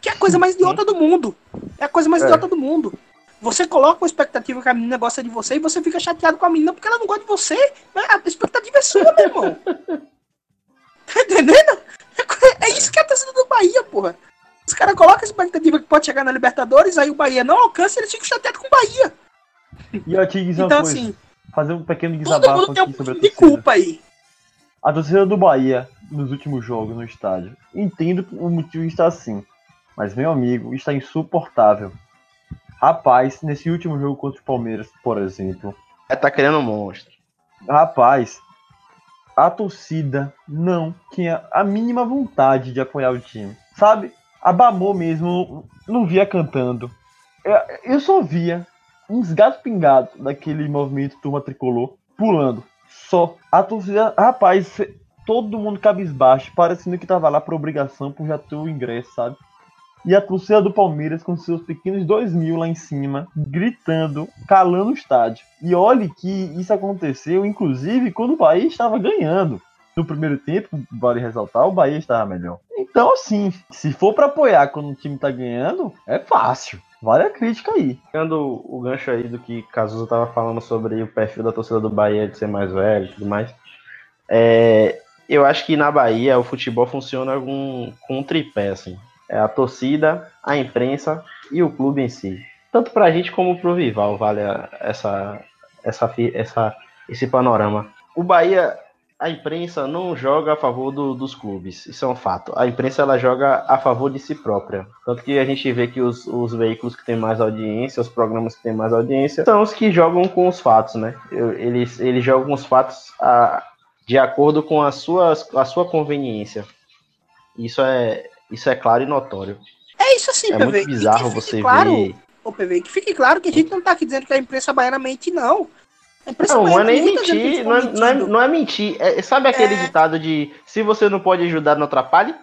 Que é a coisa mais idiota do mundo. É a coisa mais É. idiota do mundo. Você coloca uma expectativa que a menina gosta de você e você fica chateado com a menina porque ela não gosta de você. Mas A expectativa é sua, meu irmão. Tá entendendo? É isso que é a torcida do Bahia, porra. Os caras colocam a expectativa que pode chegar na Libertadores, aí o Bahia não alcança e eles ficam chateados com o Bahia. E eu te dizer Então, coisa, assim, fazer um pequeno todo desabafo mundo tem um pouquinho de culpa aí. A torcida do Bahia, nos últimos jogos no estádio, entendo o motivo está assim. Mas, meu amigo, está insuportável. Rapaz, nesse último jogo contra o Palmeiras, por exemplo, É, tá criando um monstro. rapaz, a torcida não tinha a mínima vontade de apoiar o time. Sabe? A Bamô mesmo não via cantando. Eu, eu só via uns gatos pingados daquele movimento turma tricolor pulando. Só. A torcida, rapaz, todo mundo cabisbaixo, parecendo que tava lá por obrigação por já ter o ingresso, sabe? E a torcida do Palmeiras com seus pequenos dois mil lá em cima, gritando, calando o estádio. E olhe que isso aconteceu, inclusive, quando o Bahia estava ganhando. No primeiro tempo, vale ressaltar, o Bahia estava melhor. Então, assim, se for para apoiar quando o time tá ganhando, é fácil. Vale a crítica aí. Pegando o gancho aí do que Cazuza tava falando sobre o perfil da torcida do Bahia de ser mais velho e tudo mais. É, eu acho que na Bahia o futebol funciona com, com um tripé, assim. É a torcida, a imprensa e o clube em si. Tanto pra gente como pro Vival vale a- essa, essa, essa, esse panorama. O Bahia, a imprensa não joga a favor do- dos clubes, isso é um fato. A imprensa ela joga a favor de si própria. Tanto que a gente vê que os, os veículos que têm mais audiência, os programas que têm mais audiência, são os que jogam com os fatos, né? Eles, eles jogam os fatos a- de acordo com as suas, a sua conveniência. Isso é, isso é claro e notório. É isso assim, É PV. muito bizarro você claro, ver. Ô, PV, que fique claro que a gente não tá aqui dizendo que a imprensa baiana mente, não. A imprensa Não, não é baiana nem mentir, não é, não, é, não é mentir. É- sabe aquele É. ditado de se você não pode ajudar, não atrapalhe?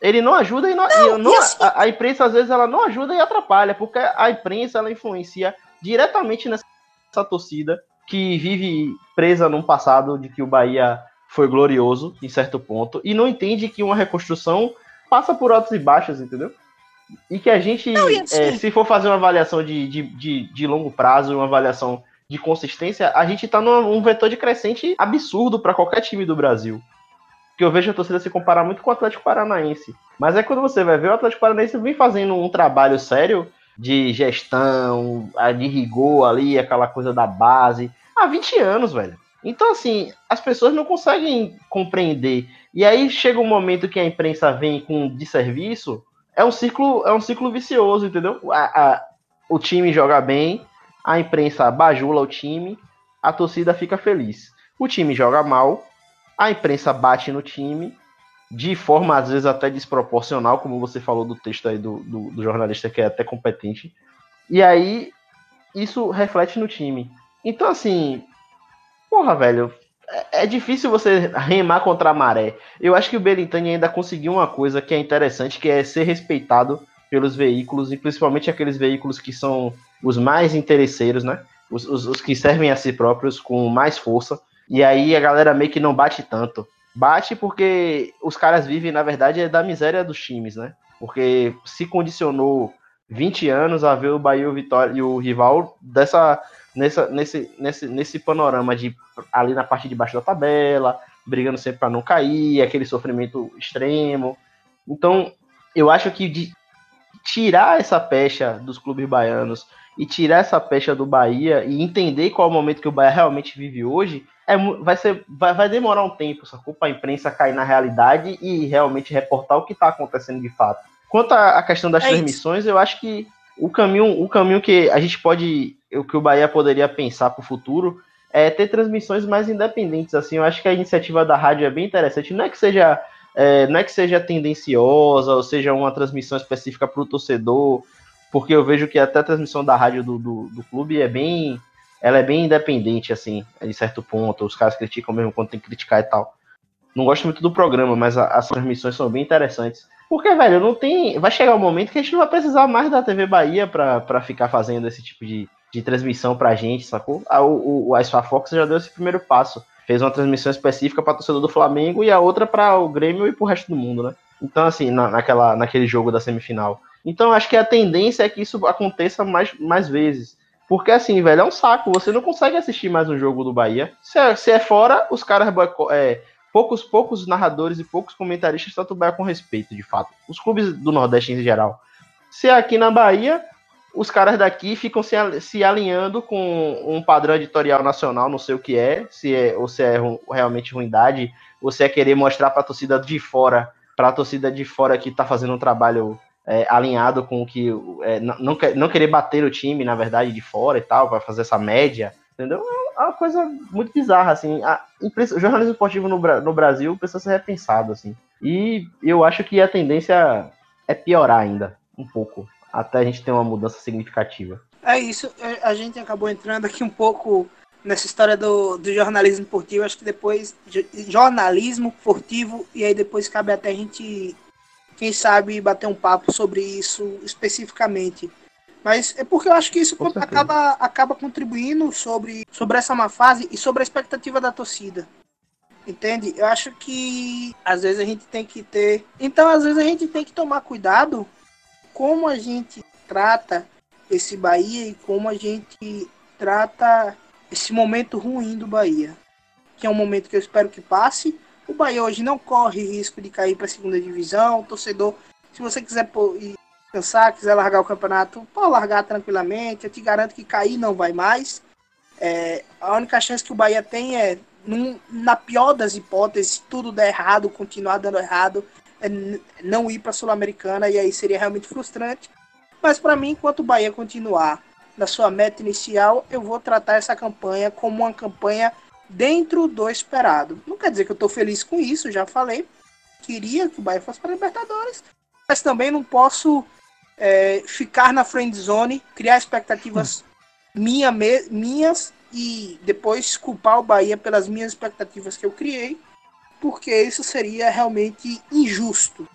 Ele não ajuda e não, Não, e não- e assim- a, a imprensa às vezes ela não ajuda e atrapalha, porque a imprensa ela influencia diretamente nessa torcida que vive presa num passado de que o Bahia foi glorioso em certo ponto e não entende que uma reconstrução passa por altos e baixos, entendeu? E que a gente, Não, e assim- é, se for fazer uma avaliação de, de, de, de longo prazo, uma avaliação de consistência, a gente tá num um vetor de crescente absurdo para qualquer time do Brasil. Que eu vejo a torcida se comparar muito com o Atlético Paranaense. Mas é quando você vai ver o Atlético Paranaense vem fazendo um trabalho sério de gestão, a- de rigor ali, aquela coisa da base, há 20 anos, velho. Então, assim, as pessoas não conseguem compreender. E aí chega um momento que a imprensa vem com desserviço, é um ciclo, é um ciclo vicioso, entendeu? A- a- o time joga bem, a imprensa bajula o time, a torcida fica feliz. O time joga mal, a imprensa bate no time, de forma às vezes até desproporcional, como você falou do texto aí do, do, do jornalista que é até competente. E aí isso reflete no time. Então, assim, porra, velho, é, é difícil você remar contra a maré. Eu acho que o Belintani ainda conseguiu uma coisa que é interessante, que é ser respeitado pelos veículos, e principalmente aqueles veículos que são os mais interesseiros, né? Os, os, os que servem a si próprios com mais força. E aí a galera meio que não bate tanto. Bate porque os caras vivem, na verdade, é da miséria dos times, né? Porque se condicionou 20 anos a ver o Bahia e o Vitória e o rival dessa, nessa, nesse, nesse, nesse panorama de ali na parte de baixo da tabela, brigando sempre para não cair, aquele sofrimento extremo. Então, eu acho que de tirar essa pecha dos clubes baianos e tirar essa pecha do Bahia e entender qual é o momento que o Bahia realmente vive hoje, é, vai, ser, vai, vai demorar um tempo, sacou? Pra imprensa cair na realidade e realmente reportar o que está acontecendo de fato. Quanto à questão das É transmissões, eu acho que o caminho, o caminho que a gente pode, o que o Bahia poderia pensar para o futuro é ter transmissões mais independentes. Assim, eu acho que a iniciativa da rádio é bem interessante. Não é que seja, é, não é que seja tendenciosa ou seja uma transmissão específica para o torcedor, porque eu vejo que até a transmissão da rádio do, do, do clube é bem, ela é bem independente, assim, de certo ponto. Os caras criticam mesmo quando tem que criticar e tal. Não gosto muito do programa, mas a- as transmissões são bem interessantes. Porque, velho, não tem. Vai chegar um momento que a gente não vai precisar mais da TV Bahia pra ficar fazendo esse tipo de, de transmissão pra gente, sacou? A, o, o, a Spa Fox já deu esse primeiro passo. Fez uma transmissão específica pra torcedor do Flamengo e a outra pra o Grêmio e pro resto do mundo, né? Então, assim, na, naquela, naquele jogo da semifinal. Então, acho que a tendência é que isso aconteça mais, mais vezes. Porque, assim, velho, é um saco. Você não consegue assistir mais um jogo do Bahia. Se é, se é fora, os caras é, poucos, poucos narradores e poucos comentaristas tratam o Bahia com respeito, de fato. Os clubes do Nordeste em geral. Se é aqui na Bahia, os caras daqui ficam se, se alinhando com um padrão editorial nacional, não sei o que é, se é ou se é realmente ruindade, ou se é querer mostrar para a torcida de fora, para a torcida de fora que tá fazendo um trabalho é, alinhado com o que é, não, não, não querer bater o time, na verdade, de fora e tal, vai fazer essa média, entendeu? É uma coisa muito bizarra, assim. A imprensa- o jornalismo esportivo no, no Brasil precisa ser repensado, assim. E eu acho que a tendência é piorar ainda, um pouco, até a gente ter uma mudança significativa. É isso, é, a gente acabou entrando aqui um pouco nessa história do, do jornalismo esportivo. Acho que depois. jo- Jornalismo esportivo, e aí depois cabe até a gente, quem sabe, bater um papo sobre isso especificamente. Mas é porque eu acho que isso acaba, acaba contribuindo sobre, sobre essa má fase e sobre a expectativa da torcida. Entende? Eu acho que às vezes a gente tem que ter. Então, às vezes a gente tem que tomar cuidado como a gente trata esse Bahia e como a gente trata esse momento ruim do Bahia. Que é um momento que eu espero que passe. O Bahia hoje não corre risco de cair para a segunda divisão. O torcedor, se você quiser cansar, quiser largar o campeonato, pode largar tranquilamente. Eu te garanto que cair não vai mais. É, a única chance que o Bahia tem é, num- na pior das hipóteses, se tudo der errado, continuar dando errado, não ir para a Sul-Americana e aí seria realmente frustrante. Mas para mim, enquanto o Bahia continuar na sua meta inicial, eu vou tratar essa campanha como uma campanha dentro do esperado. Não quer dizer que eu estou feliz com isso, já falei. Queria que o Bahia fosse para a Libertadores, mas também não posso é, ficar na friend zone, criar expectativas minha, me- minhas e depois culpar o Bahia pelas minhas expectativas que eu criei, porque isso seria realmente injusto.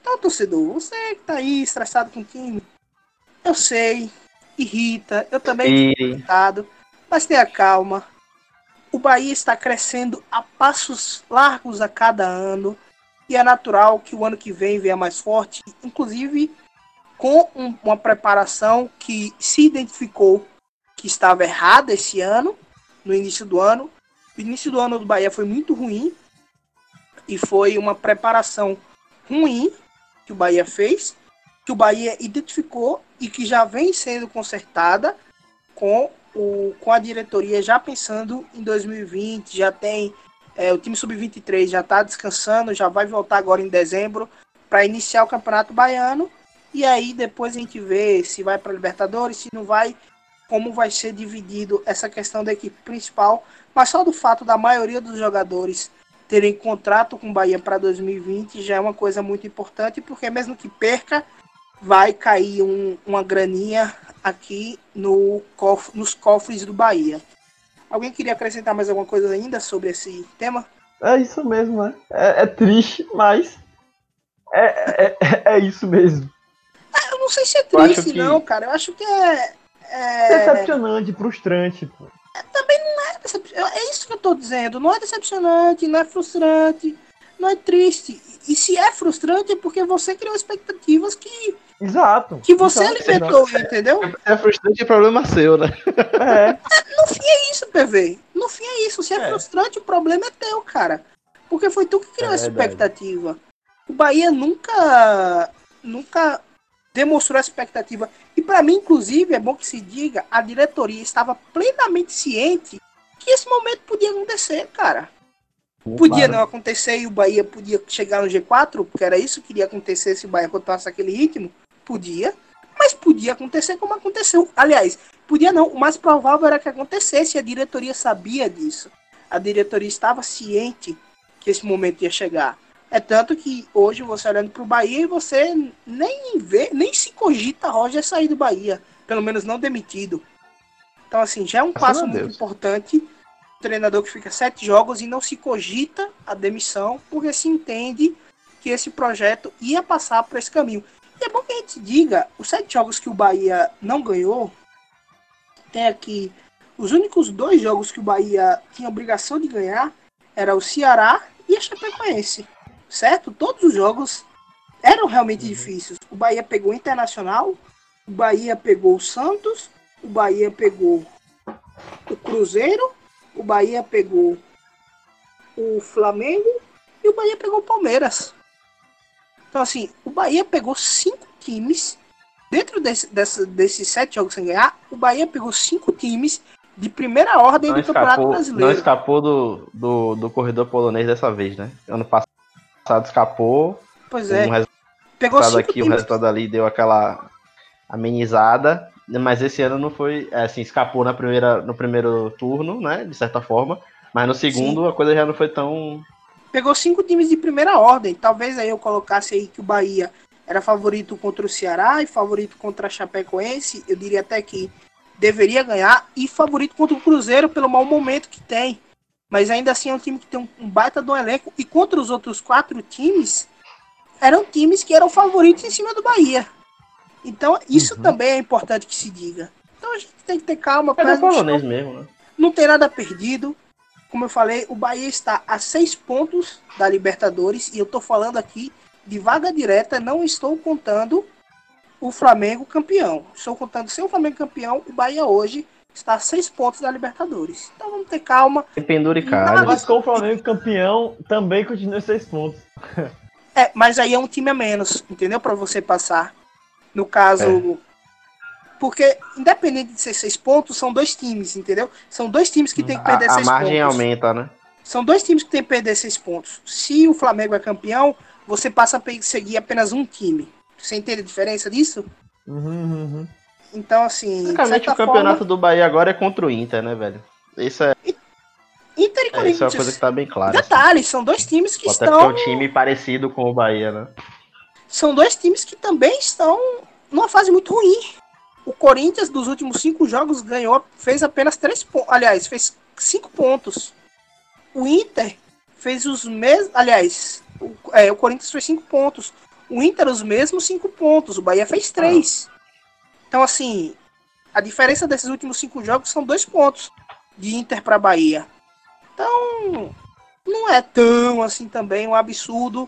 Então, torcedor, você que tá aí estressado com o time, eu sei, irrita, eu também fico E irritado, Mas tenha calma. O Bahia está crescendo a passos largos a cada ano. E é natural que o ano que vem venha mais forte, inclusive com um- uma preparação que se identificou que estava errada esse ano, no início do ano. O início do ano do Bahia foi muito ruim e foi uma preparação ruim que o Bahia fez, que o Bahia identificou e que já vem sendo consertada com, o, com a diretoria já pensando em 2020, já tem é, o time sub-23 já está descansando, já vai voltar agora em dezembro para iniciar o Campeonato Baiano. E aí depois a gente vê se vai para Libertadores, se não vai, como vai ser dividido essa questão da equipe principal, mas só do fato da maioria dos jogadores terem contrato com o Bahia para 2020 já é uma coisa muito importante, porque mesmo que perca, vai cair um- uma graninha aqui no cof- nos cofres do Bahia. Alguém queria acrescentar mais alguma coisa ainda sobre esse tema? É isso mesmo, né? É, é triste, mas é, é, é- é isso mesmo. Eu não sei se é triste, que- não, cara. Eu acho que é. É, Decepcionante, frustrante, pô. Decep- é isso que eu tô dizendo. Não é decepcionante, não é frustrante, não é triste. E se é frustrante é porque você criou expectativas que, Exato. que você Exato, alimentou, entendeu? É frustrante, é problema seu, né? exato. É, No fim é isso, PV. No fim é isso. Se é, É. frustrante, o problema é teu, cara. Porque foi tu que criou É essa verdade. expectativa. O Bahia nunca nunca demonstrou essa expectativa. E pra mim, inclusive, é bom que se diga, a diretoria estava plenamente ciente que esse momento podia acontecer, cara. Podia Claro. não acontecer e o Bahia podia chegar no G4, porque era isso que iria acontecer se o Bahia continuasse aquele ritmo. Podia. Mas podia acontecer como aconteceu. Aliás, podia não. O mais provável era que acontecesse. A diretoria sabia disso. A diretoria estava ciente que esse momento ia chegar. É tanto que hoje você olhando para o Bahia e você nem vê, nem se cogita Roger sair do Bahia. Pelo menos não demitido. Então, assim, já é um passo muito Deus. importante. Um treinador que fica sete jogos e não se cogita a demissão, porque se entende que esse projeto ia passar por esse caminho. E é bom que a gente diga, os sete jogos que o Bahia não ganhou, tem aqui os únicos dois jogos que o Bahia tinha obrigação de ganhar era o Ceará e a Chapecoense, certo? Todos os jogos eram realmente difíceis. O Bahia pegou o Internacional, o Bahia pegou o Santos, o Bahia pegou o Cruzeiro, o Bahia pegou o Flamengo e o Bahia pegou o Palmeiras. Então, assim, o Bahia pegou cinco times. Dentro desse, dessa- desses sete jogos sem ganhar, o Bahia pegou cinco times de primeira ordem Não do Campeonato escapou, não Brasileiro. escapou do, do, do corredor polonês dessa vez, né? Ano passado escapou, Pois é, um resultado pegou aqui, times. resultado ali deu aquela amenizada, mas esse ano não foi, é, assim, escapou na primeira, no primeiro turno, né, de certa forma, mas no segundo a coisa já não foi tão... Pegou cinco times de primeira ordem. Talvez aí eu colocasse aí que o Bahia era favorito contra o Ceará e favorito contra a Chapecoense. Eu diria até que deveria ganhar e favorito contra o Cruzeiro pelo mau momento que tem. Mas ainda assim é um time que tem um, baita do elenco. E contra os outros quatro times, eram times que eram favoritos em cima do Bahia. Então isso Uhum. também é importante que se diga. Então a gente tem que ter calma. É do polonês mesmo, né? não tem nada perdido. Como eu falei, o Bahia está a seis pontos da Libertadores e eu tô falando aqui de vaga direta, não estou contando o Flamengo campeão. Estou contando sem o Flamengo campeão, o Bahia hoje está a seis pontos da Libertadores. Então vamos ter calma. Nada. Mas com o Flamengo campeão, também continua seis pontos. É, mas aí é um time a menos, entendeu? Para você passar. No caso. Porque, independente de ser seis pontos, são dois times, entendeu? São dois times que tem que perder A, a seis margem pontos. aumenta, né? São dois times que tem que perder seis pontos. Se o Flamengo é campeão, você passa a seguir apenas um time. Você entende a diferença disso? Uhum, uhum. Então, assim. Basicamente o campeonato forma, do Bahia agora é contra o Inter, né, velho? Isso é, Inter e é, isso é uma Corinthians. coisa que tá bem clara. assim. Detalhe, são dois times que Até porque é estão. um time parecido com o Bahia, né? São dois times que também estão numa fase muito ruim. O Corinthians, dos últimos cinco jogos, ganhou, fez apenas três pontos. Aliás, fez cinco pontos. O Inter fez os mesmos. Aliás, o, é, o Corinthians fez cinco pontos. O Inter, os mesmos cinco pontos. O Bahia fez três. Então, assim, a diferença desses últimos cinco jogos são dois pontos. de Inter para Bahia. Então, não é tão assim também um absurdo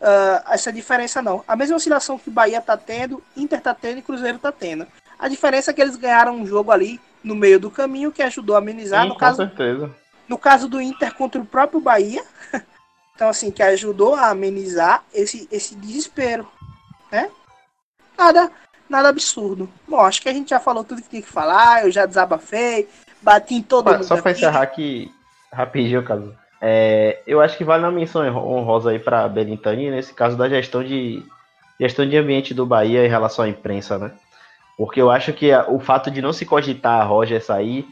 uh, essa diferença, não. A mesma oscilação que Bahia tá tendo, Inter tá tendo e Cruzeiro tá tendo. A diferença é que eles ganharam um jogo ali no meio do caminho que ajudou a amenizar. Sim, no caso, certeza. no caso do Inter contra o próprio Bahia. então, assim, que ajudou a amenizar esse, esse desespero. Né? Nada, nada absurdo. Bom, acho que a gente já falou tudo que tinha que falar, eu já desabafei, bati em todo Só, mundo. só pra aqui. encerrar aqui, rapidinho, caso. É, eu acho que vale uma menção honrosa aí para Belintani, nesse caso da gestão de gestão de ambiente do Bahia em relação à imprensa, né? Porque eu acho que o fato de não se cogitar a Roger sair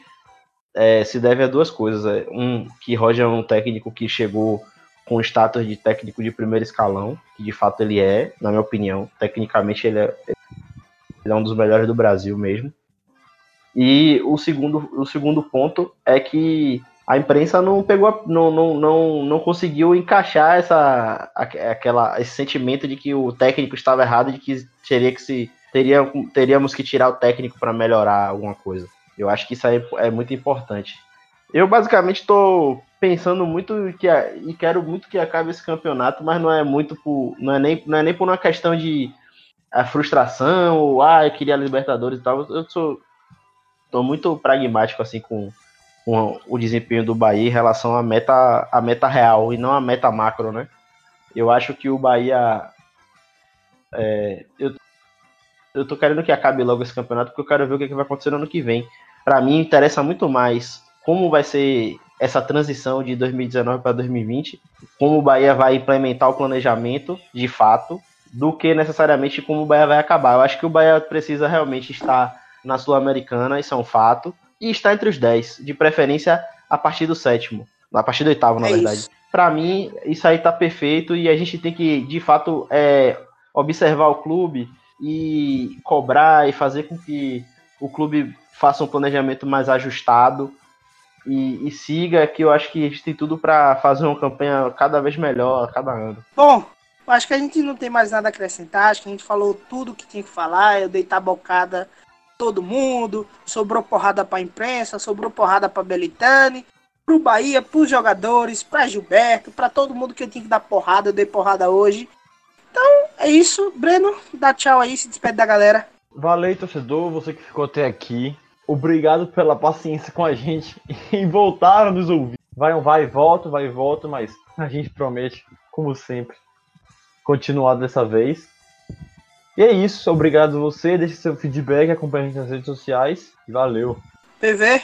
é, se deve a duas coisas. É, Um, que Roger é um técnico que chegou com o status de técnico de primeiro escalão, que de fato ele é, na minha opinião. Tecnicamente ele é, ele é um dos melhores do Brasil mesmo. E o segundo, o segundo ponto é que a imprensa não pegou, não, não, não, não conseguiu encaixar essa, aque- aquela, esse sentimento de que o técnico estava errado, de que teria que se teria, teríamos que tirar o técnico para melhorar alguma coisa. Eu acho que isso aí é muito importante. Eu basicamente estou pensando muito que e quero muito que acabe esse campeonato, mas não é muito por, não é nem, não é nem por uma questão de a frustração ou ah, eu queria a Libertadores e tal. Eu sou tô muito pragmático assim com, com o desempenho do Bahia em relação à meta, à meta real e não à meta macro, né? Eu acho que o Bahia. é, eu, eu tô querendo que acabe logo esse campeonato porque eu quero ver o que, que vai acontecer no ano que vem. Para mim, interessa muito mais como vai ser essa transição de 2019 para 2020, como o Bahia vai implementar o planejamento de fato, do que necessariamente como o Bahia vai acabar. Eu acho que o Bahia precisa realmente estar na Sul-Americana, isso é um fato, e está entre os 10, de preferência a partir do sétimo, a partir do oitavo, na É verdade. Para mim, isso aí tá perfeito e a gente tem que, de fato, é, observar o clube e cobrar e fazer com que o clube faça um planejamento mais ajustado e, e siga, que eu acho que a gente tem tudo para fazer uma campanha cada vez melhor a cada ano. Bom, eu acho que a gente não tem mais nada a acrescentar. Acho que a gente falou tudo que tinha que falar. Eu dei tabocada todo mundo. Sobrou porrada pra imprensa, sobrou porrada pra Belitani, pro Bahia, pros jogadores, pra Gilberto, pra todo mundo que eu tinha que dar porrada. Eu dei porrada hoje. Então é isso. Breno, dá tchau aí, se despede da galera. Valeu, torcedor, você que ficou até aqui. Obrigado pela paciência com a gente em voltar a nos ouvir. Vai um vai e volta, vai e volta, mas a gente promete, como sempre, continuar dessa vez. E é isso, obrigado a você, deixe seu feedback, acompanhe a gente nas redes sociais. e Valeu. PV,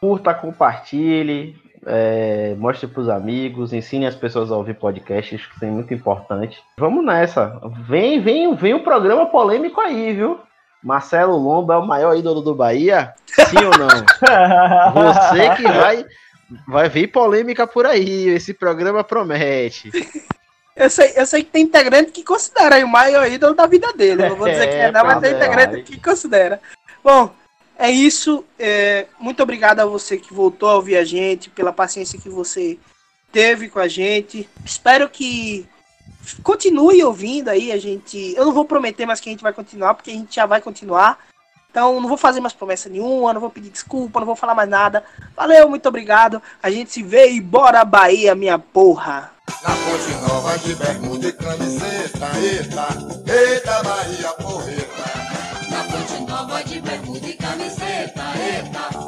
Curta, compartilhe, é, mostre pros amigos, ensine as pessoas a ouvir podcasts, que é muito importante. Vamos nessa. Vem, vem, vem um programa polêmico aí, viu? Marcelo Lomba é o maior ídolo do Bahia? Sim ou não? Você que vai, vai vir polêmica por aí. Esse programa promete. Eu sei, eu sei que tem integrante que considera o maior ídolo da vida dele. Não vou dizer que é, não, mas pois tem é, integrante que considera. Bom, é isso. É, muito obrigado a você que voltou a ouvir a gente, pela paciência que você teve com a gente. Espero que continue ouvindo aí. A gente. Eu não vou prometer mais que a gente vai continuar, porque a gente já vai continuar. Então, não vou fazer mais promessa nenhuma, não vou pedir desculpa, não vou falar mais nada. Valeu, muito obrigado. A gente se vê e bora Bahia, minha porra. Na Ponte Nova de bermuda e camiseta, eita, eita Bahia porreta. Na fonte nova de bermuda e camiseta, eita,